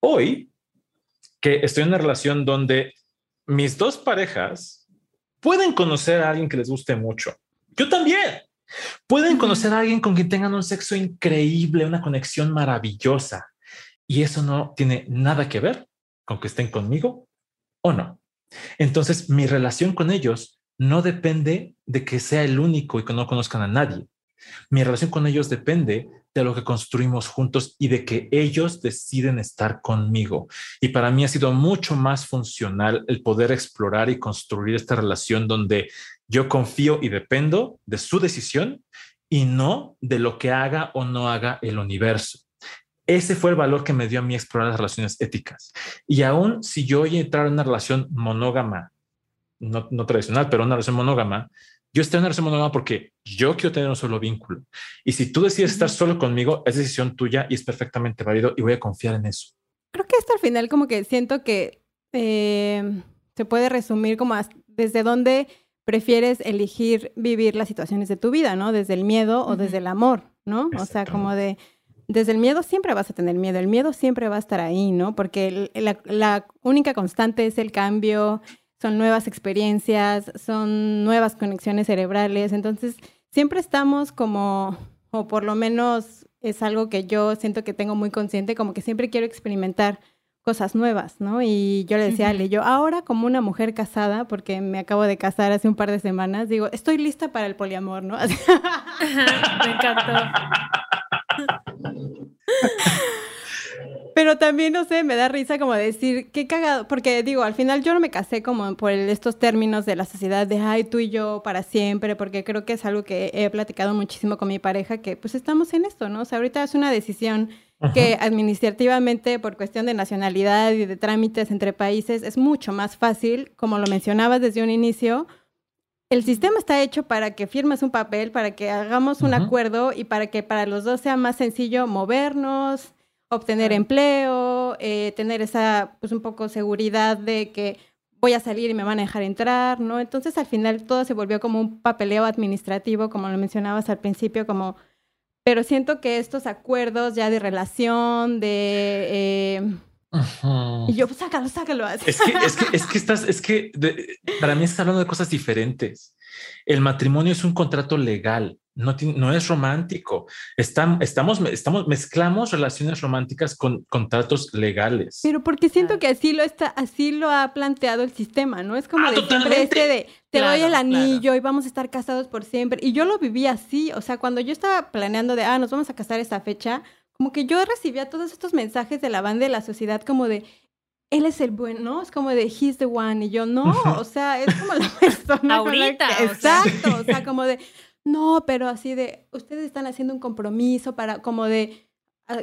Hoy, que estoy en una relación donde mis dos parejas pueden conocer a alguien que les guste mucho. Yo también. Pueden conocer a alguien con quien tengan un sexo increíble, una conexión maravillosa. Y eso no tiene nada que ver con que estén conmigo o no. Entonces, mi relación con ellos no depende de que sea el único y que no conozcan a nadie. Mi relación con ellos depende de lo que construimos juntos y de que ellos deciden estar conmigo. Y para mí ha sido mucho más funcional el poder explorar y construir esta relación donde yo confío y dependo de su decisión y no de lo que haga o no haga el universo. Ese fue el valor que me dio a mí explorar las relaciones éticas. Y aún si yo voy a entrar en una relación monógama, no, no tradicional, pero una relación monógama, yo estoy en una relación monógama porque yo quiero tener un solo vínculo. Y si tú decides estar solo conmigo, es decisión tuya y es perfectamente válido y voy a confiar en eso. Creo que esto al final como que siento que eh, se puede resumir como desde dónde prefieres elegir vivir las situaciones de tu vida, ¿no? Desde el miedo o desde el amor, ¿no? O sea, como de, desde el miedo siempre vas a tener miedo, el miedo siempre va a estar ahí, ¿no? Porque la, la única constante es el cambio, son nuevas experiencias, son nuevas conexiones cerebrales, entonces siempre estamos como, o por lo menos es algo que yo siento que tengo muy consciente, como que siempre quiero experimentar cosas nuevas, ¿no? Y yo le decía a Ale, yo ahora como una mujer casada, porque me acabo de casar hace un par de semanas, digo, estoy lista para el poliamor, ¿no? me encantó. Pero también, no sé, me da risa como decir, qué cagado, porque digo, al final yo no me casé como por estos términos de la sociedad de, ay, tú y yo para siempre, porque creo que es algo que he platicado muchísimo con mi pareja, que pues estamos en esto, ¿no? O sea, ahorita es una decisión que administrativamente, por cuestión de nacionalidad y de trámites entre países, es mucho más fácil, como lo mencionabas desde un inicio, el sistema está hecho para que firmes un papel, para que hagamos un acuerdo y para que para los dos sea más sencillo movernos, obtener empleo, eh, tener esa, pues un poco seguridad de que voy a salir y me van a dejar entrar, ¿no? Entonces al final todo se volvió como un papeleo administrativo, como lo mencionabas al principio, como, pero siento que estos acuerdos ya de relación, de... Eh, y yo, pues, sácalo, sácalo. Es que, es que, es que estás, es que para mí estás hablando de cosas diferentes. El matrimonio es un contrato legal no, no es romántico. estamos, estamos, mezclamos relaciones románticas con contratos legales. Pero porque siento que así lo está, así lo ha planteado el sistema, ¿no? Es como ah, de siempre este de te doy el anillo y vamos a estar casados por siempre. Y yo lo viví así, o sea, cuando yo estaba planeando de, ah, nos vamos a casar esa fecha, como que yo recibía todos estos mensajes de la banda de la sociedad como de, él es el bueno, ¿no? Es como de he's the one y yo no, o sea, es como la persona ahorita, exacto, o sea, como de no, pero así de, ustedes están haciendo un compromiso para, como de,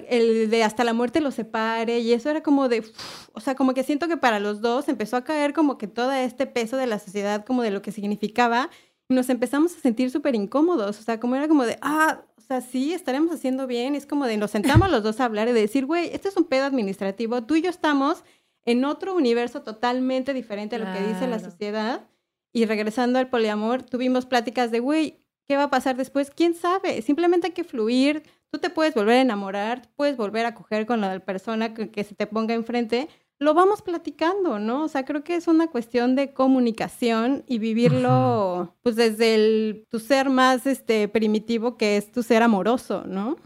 el de hasta la muerte los separe, y eso era como de, o sea, como que siento que para los dos empezó a caer como que todo este peso de la sociedad, como de lo que significaba, y nos empezamos a sentir súper incómodos, o sea, como era como de, ah, sea, sí, estaremos haciendo bien, es como de, nos sentamos los dos a hablar y de decir, güey, este es un pedo administrativo, tú y yo estamos en otro universo totalmente diferente a lo que dice la sociedad. Y regresando al poliamor, tuvimos pláticas de, güey, ¿Qué va a pasar después? ¿Quién sabe? Simplemente hay que fluir. Tú te puedes volver a enamorar, puedes volver a coger con la persona que, que se te ponga enfrente, lo vamos platicando, ¿no? O sea, creo que es una cuestión de comunicación y vivirlo, pues desde el, tu ser más este, primitivo, que es tu ser amoroso, ¿no?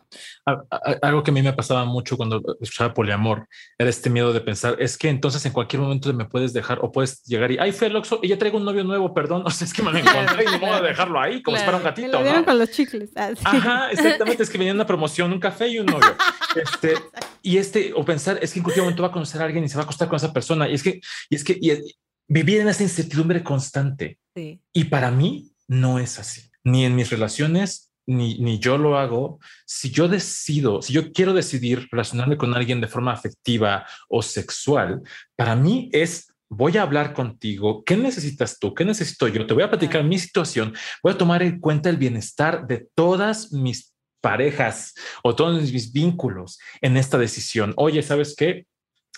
Algo que a mí me pasaba mucho cuando escuchaba poliamor era este miedo de pensar, es que entonces en cualquier momento me puedes dejar o puedes llegar y, ay, fue el y ya traigo un novio nuevo, perdón, o sea, es que me lo encontré y no voy a dejarlo ahí, como si fuera un gatito. Me lo con los chicles. Ah, Ajá, exactamente, es que venía una promoción, un café y un novio. Este, y este, o pensar, es que en cualquier momento va a conocer a alguien y se va a acostar con esa persona. Y es que, y es que vivir en esa incertidumbre constante. Y para mí no es así. Ni en mis relaciones, ni, ni yo lo hago. Si yo decido, si yo quiero decidir relacionarme con alguien de forma afectiva o sexual, para mí es voy a hablar contigo, ¿qué necesitas tú? ¿Qué necesito yo? Te voy a platicar mi situación, voy a tomar en cuenta el bienestar de todas mis parejas o todos mis vínculos en esta decisión. Oye, ¿sabes qué?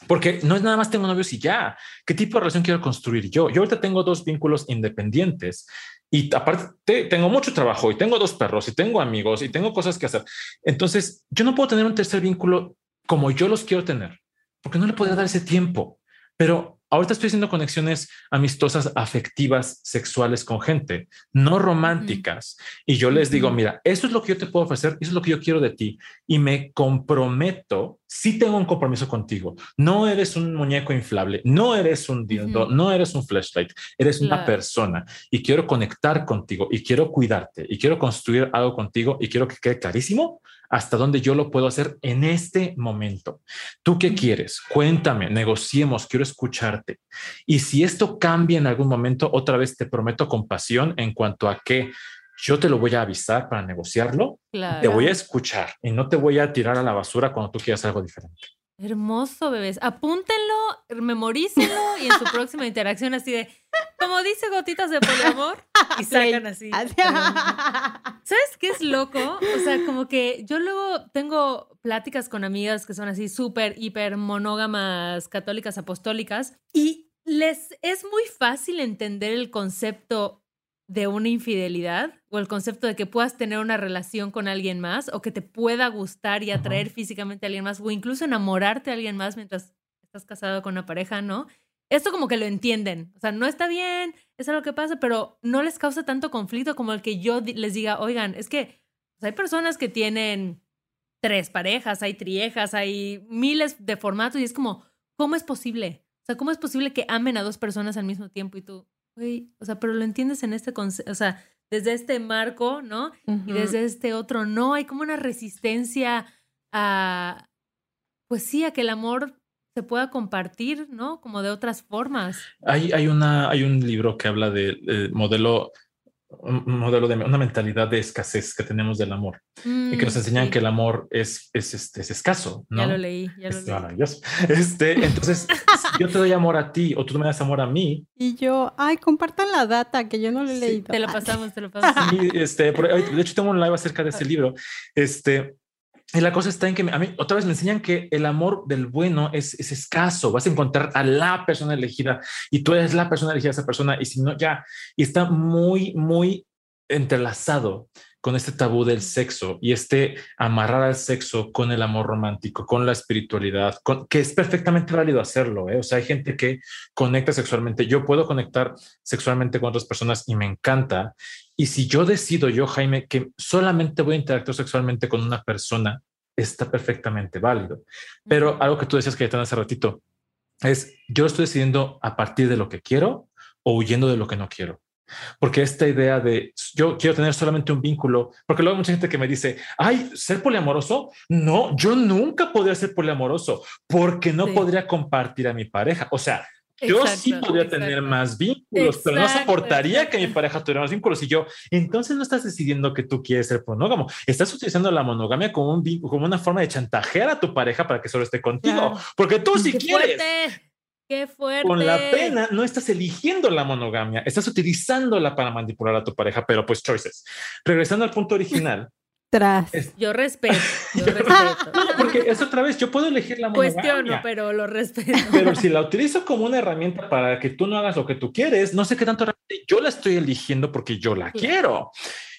Porque no es nada más tengo novios y ya. ¿Qué tipo de relación quiero construir yo? Yo ahorita tengo dos vínculos independientes y aparte tengo mucho trabajo y tengo dos perros y tengo amigos y tengo cosas que hacer. Entonces, yo no puedo tener un tercer vínculo como yo los quiero tener, porque no le podría dar ese tiempo. Pero ahorita estoy haciendo conexiones amistosas, afectivas, sexuales con gente, no románticas. Y yo les digo, mira, eso es lo que yo te puedo ofrecer, eso es lo que yo quiero de ti. Y me comprometo sí tengo un compromiso contigo. No eres un muñeco inflable, no eres un dildo, no eres un flashlight, eres una persona y quiero conectar contigo y quiero cuidarte y quiero construir algo contigo y quiero que quede clarísimo hasta dónde yo lo puedo hacer en este momento. ¿Tú qué quieres? Cuéntame, negociemos, quiero escucharte. Y si esto cambia en algún momento, otra vez te prometo compasión en cuanto a que yo te lo voy a avisar para negociarlo, te voy a escuchar y no te voy a tirar a la basura cuando tú quieras algo diferente. Hermoso, bebés. Apúntenlo, memorícenlo y en su próxima interacción así de, como dice gotitas de poliamor, y sacan así. ¿Sabes qué es loco? O sea, como que yo luego tengo pláticas con amigas que son así súper, hiper monógamas, católicas, apostólicas, y les es muy fácil entender el concepto de una infidelidad o el concepto de que puedas tener una relación con alguien más o que te pueda gustar y atraer físicamente a alguien más o incluso enamorarte de alguien más mientras estás casado con una pareja, ¿no? Esto como que lo entienden, o sea, no está bien, es algo que pasa, pero no les causa tanto conflicto como el que yo les diga, oigan, es que hay personas que tienen tres parejas, hay triejas, hay miles de formatos y es como, ¿cómo es posible? O sea, ¿cómo es posible que amen a dos personas al mismo tiempo y tú, o sea, pero lo entiendes en este concepto, o sea, desde este marco, ¿no? Y desde este otro, no, hay como una resistencia a, pues sí, a que el amor se pueda compartir, ¿no? Como de otras formas. Hay, hay, una, hay un libro que habla del modelo un modelo de una mentalidad de escasez que tenemos del amor y que nos mm, enseñan que el amor es, es, este, es escaso. ¿no? Ya lo leí, ya lo leí. Este, entonces, yo te doy amor a ti o tú me das amor a mí. Y yo, ay, compartan la data que yo no lo he leído. Te lo pasamos, te lo pasamos. Sí, este, de hecho, tengo un live acerca de ese libro. Este, y la cosa está en que a mí otra vez me enseñan que el amor del bueno es, es, escaso. Vas a encontrar a la persona elegida y tú eres la persona elegida esa persona. Y si no, ya, y está muy, muy entrelazado con este tabú del sexo y este amarrar al sexo con el amor romántico, con la espiritualidad, con, que es perfectamente válido hacerlo. ¿eh? O sea, hay gente que conecta sexualmente. Yo puedo conectar sexualmente con otras personas y me encanta. Y si yo decido, yo, Jaime, que solamente voy a interactuar sexualmente con una persona, está perfectamente válido. Pero algo que tú decías que ya hace ratito es yo estoy decidiendo a partir de lo que quiero o huyendo de lo que no quiero. Porque esta idea de yo quiero tener solamente un vínculo, porque luego hay mucha gente que me dice, ay, ser poliamoroso. No, yo nunca podría ser poliamoroso porque no podría compartir a mi pareja. O sea, yo sí podría tener más vínculos, pero no soportaría que mi pareja tuviera más vínculos. Y yo, entonces no estás decidiendo que tú quieres ser monógamo, estás utilizando la monogamia como, un, como una forma de chantajear a tu pareja para que solo esté contigo, porque tú sí quieres. Qué fuerte. Con la pena no estás eligiendo la monogamia, estás utilizándola para manipular a tu pareja, pero pues choices. Regresando al punto original. Tras. yo respeto, yo respeto. porque es otra vez, yo puedo elegir la monogamia. Cuestiono, pero lo respeto. Pero si la utilizo como una herramienta para que tú no hagas lo que tú quieres, no sé qué tanto yo la estoy eligiendo porque yo la quiero.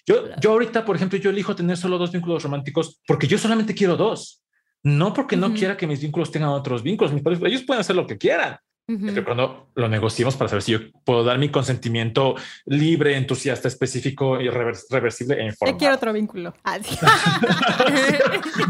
Yo, yo ahorita, por ejemplo, yo elijo tener solo dos vínculos románticos porque yo solamente quiero dos. No porque no quiera que mis vínculos tengan otros vínculos, ellos pueden hacer lo que quieran. Pero cuando lo negociemos para saber si yo puedo dar mi consentimiento libre, entusiasta, específico y reversible e informado. Yo quiero otro vínculo. Ah,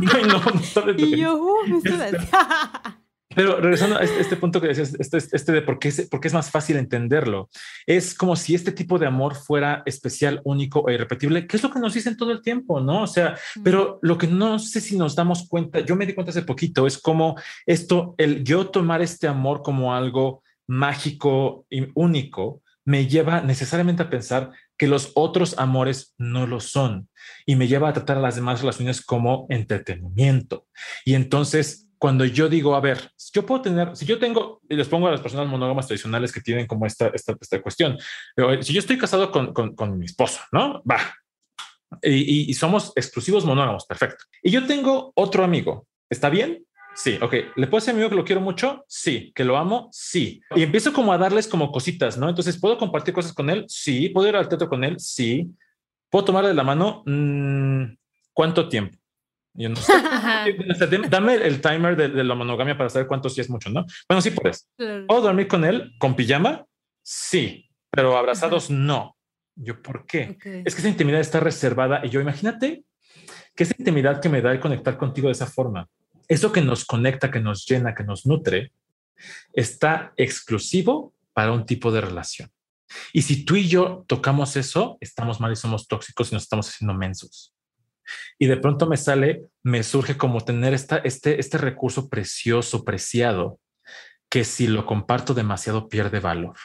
no, no, y yo, uh, Pero regresando a este, este, punto que decías, este, este de por qué, es, por qué es más fácil entenderlo, es como si este tipo de amor fuera especial, único e irrepetible, que es lo que nos dicen todo el tiempo, ¿no? O sea, pero lo que no sé si nos damos cuenta, yo me di cuenta hace poquito, es como esto, el yo tomar este amor como algo mágico y único, me lleva necesariamente a pensar que los otros amores no lo son y me lleva a tratar a las demás relaciones como entretenimiento. Y entonces cuando yo digo, a ver, yo puedo tener, si yo tengo, y les pongo a las personas monógamas tradicionales que tienen como esta, esta, esta cuestión, si yo estoy casado con, con, con mi esposo, ¿no? Va. Y, y, somos exclusivos monógamos, perfecto. Y yo tengo otro amigo, ¿está bien? Sí, ok. ¿Le puedo decir a mi amigo que lo quiero mucho? Sí. ¿Que lo amo? Sí. Y empiezo como a darles como cositas, ¿no? Entonces, ¿puedo compartir cosas con él? Sí. ¿Puedo ir al teatro con él? Sí. ¿Puedo tomarle la mano? Mm, ¿Cuánto tiempo? Yo no sé. Dame el timer de, la monogamia para saber cuánto sí es mucho, ¿no? Bueno, sí puedes. ¿Puedo dormir con él con pijama? Sí, pero abrazados no. Yo, ¿por qué? Es que esa intimidad está reservada y yo imagínate que esa intimidad que me da el conectar contigo de esa forma eso que nos conecta, que nos llena, que nos nutre, está exclusivo para un tipo de relación. Y si tú y yo tocamos eso, estamos mal y somos tóxicos y nos estamos haciendo mensos. Y de pronto me sale, me surge como tener esta, este, este recurso precioso, preciado, que si lo comparto demasiado pierde valor.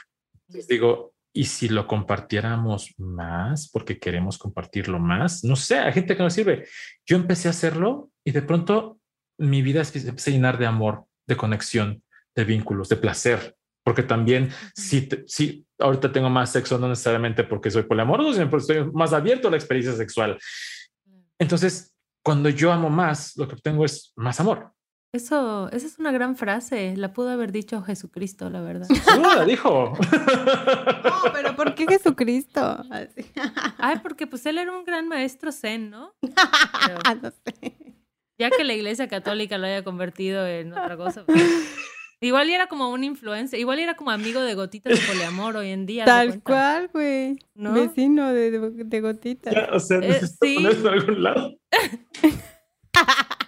digo, ¿y si lo compartiéramos más porque queremos compartirlo más? No sé, hay gente que no sirve. Yo empecé a hacerlo y de pronto mi vida se empezó a llenar de amor, de conexión, de vínculos, de placer. Porque también, si, si ahorita tengo más sexo, no necesariamente porque soy poliamoroso, sino porque estoy más abierto a la experiencia sexual. Entonces, cuando yo amo más, lo que obtengo es más amor. Eso, esa es una gran frase. La pudo haber dicho Jesucristo, la verdad. No, la dijo. No, pero ¿por qué Jesucristo? Ay, porque pues él era un gran maestro zen, ¿no? no sé. Ya que la iglesia católica lo haya convertido en otra cosa. Pues, igual era como un influencer, igual era como amigo de gotitas de poliamor hoy en día. Tal cual, güey. ¿No? Vecino de, de, gotitas. o sea, eh, ¿sí? en algún lado.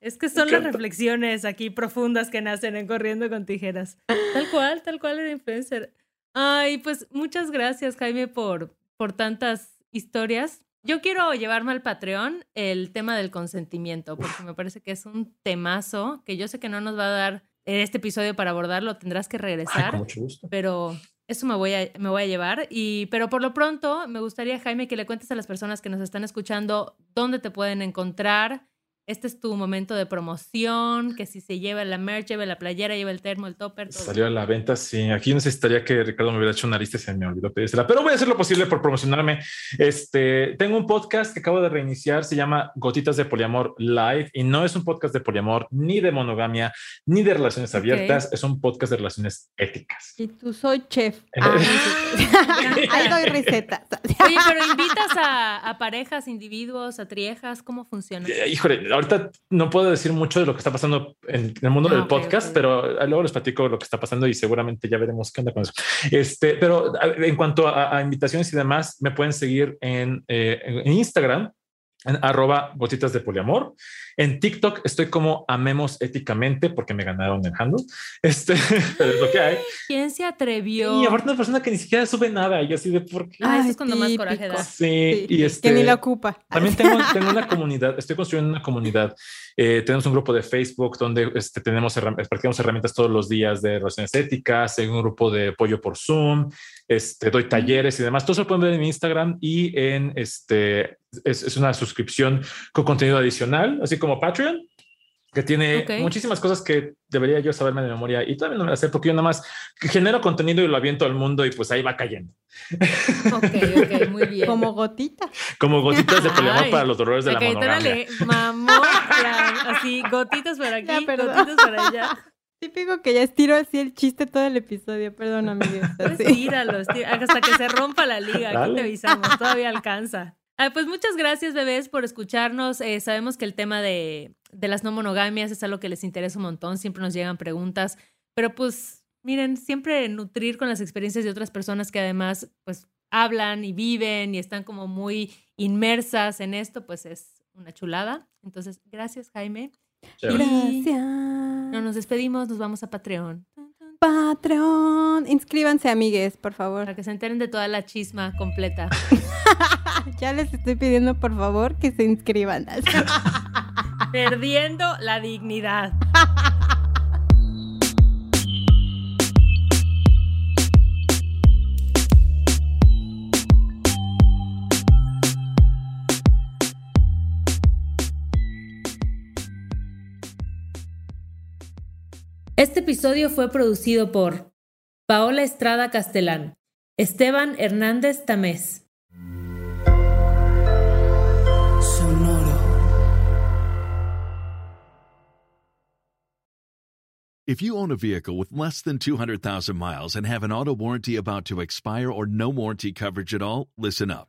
Es que son las reflexiones aquí profundas que nacen en Corriendo con Tijeras. Tal cual, tal cual era influencer. Ay, pues muchas gracias, Jaime, por, por tantas historias. Yo quiero llevarme al Patreon el tema del consentimiento, porque me parece que es un temazo que yo sé que no nos va a dar este episodio para abordarlo, tendrás que regresar. con mucho gusto. Pero eso me voy, a, me voy a llevar. Y, pero por lo pronto, me gustaría, Jaime, que le cuentes a las personas que nos están escuchando dónde te pueden encontrar, este es tu momento de promoción, que si se lleva la merch, lleva la playera, lleva el termo, el topper. Salió a la venta, sí. Aquí necesitaría que Ricardo me hubiera hecho una lista, se me olvidó pedírsela, pero voy a hacer lo posible por promocionarme. Este, tengo un podcast que acabo de reiniciar, se llama Gotitas de Poliamor Live y no es un podcast de poliamor, ni de monogamia, ni de relaciones abiertas, es un podcast de relaciones éticas. Y tú soy chef. Ah, ahí doy recetas. Oye, pero invitas a, a parejas, individuos, a triejas, ¿cómo funciona? Eh, híjole, ahorita no puedo decir mucho de lo que está pasando en, el mundo ah, del podcast, pero luego les platico lo que está pasando y seguramente ya veremos qué onda con eso. Este, pero en cuanto a, invitaciones y demás, me pueden seguir en, eh, en Instagram en arroba gotitas de poliamor. En TikTok estoy como amemos éticamente porque me ganaron el handle. Este, pero es lo que hay. ¿Quién se atrevió? Y aparte una persona que ni siquiera sube nada y así de por qué. Ah, eso es cuando más coraje da. Sí, y este. Que ni la ocupa. También tengo, tengo una comunidad, estoy construyendo una comunidad. Eh, tenemos un grupo de Facebook donde este, tenemos practicamos herramientas todos los días de relaciones éticas, hay un grupo de apoyo por Zoom, este, doy talleres y demás. Todo eso lo pueden ver en mi Instagram y en este, es, es una suscripción con contenido adicional, así como Patreon, que tiene muchísimas cosas que debería yo saberme de memoria y todavía no me las sé porque yo nada más genero contenido y lo aviento al mundo y pues ahí va cayendo. Ok, ok, muy bien. Como gotitas. Como gotitas de poliamor para los dolores de la monogamia. mamó, así, gotitas para aquí, gotitas para allá. Típico que ya estiro así el chiste todo el episodio, perdón amigos. Estíralo, hasta que se rompa la liga, aquí te avisamos, todavía alcanza. Ah, pues muchas gracias, bebés, por escucharnos. Eh, sabemos que el tema de, de, las no monogamias es algo que les interesa un montón. Siempre nos llegan preguntas, pero pues miren, siempre nutrir con las experiencias de otras personas que además pues hablan y viven y están como muy inmersas en esto, pues es una chulada. Entonces, gracias, Jaime. Gracias. No nos despedimos, nos vamos a Patreon. Patreon. Inscríbanse, amigues, por favor. Para que se enteren de toda la chisma completa. ya les estoy pidiendo, por favor, que se inscriban. Perdiendo la dignidad. Este episodio fue producido por Paola Estrada Castelán, Esteban Hernández Tamés. Sonoro. If you own a vehicle with less than 200,000 miles and have an auto warranty about to expire or no warranty coverage at all, listen up.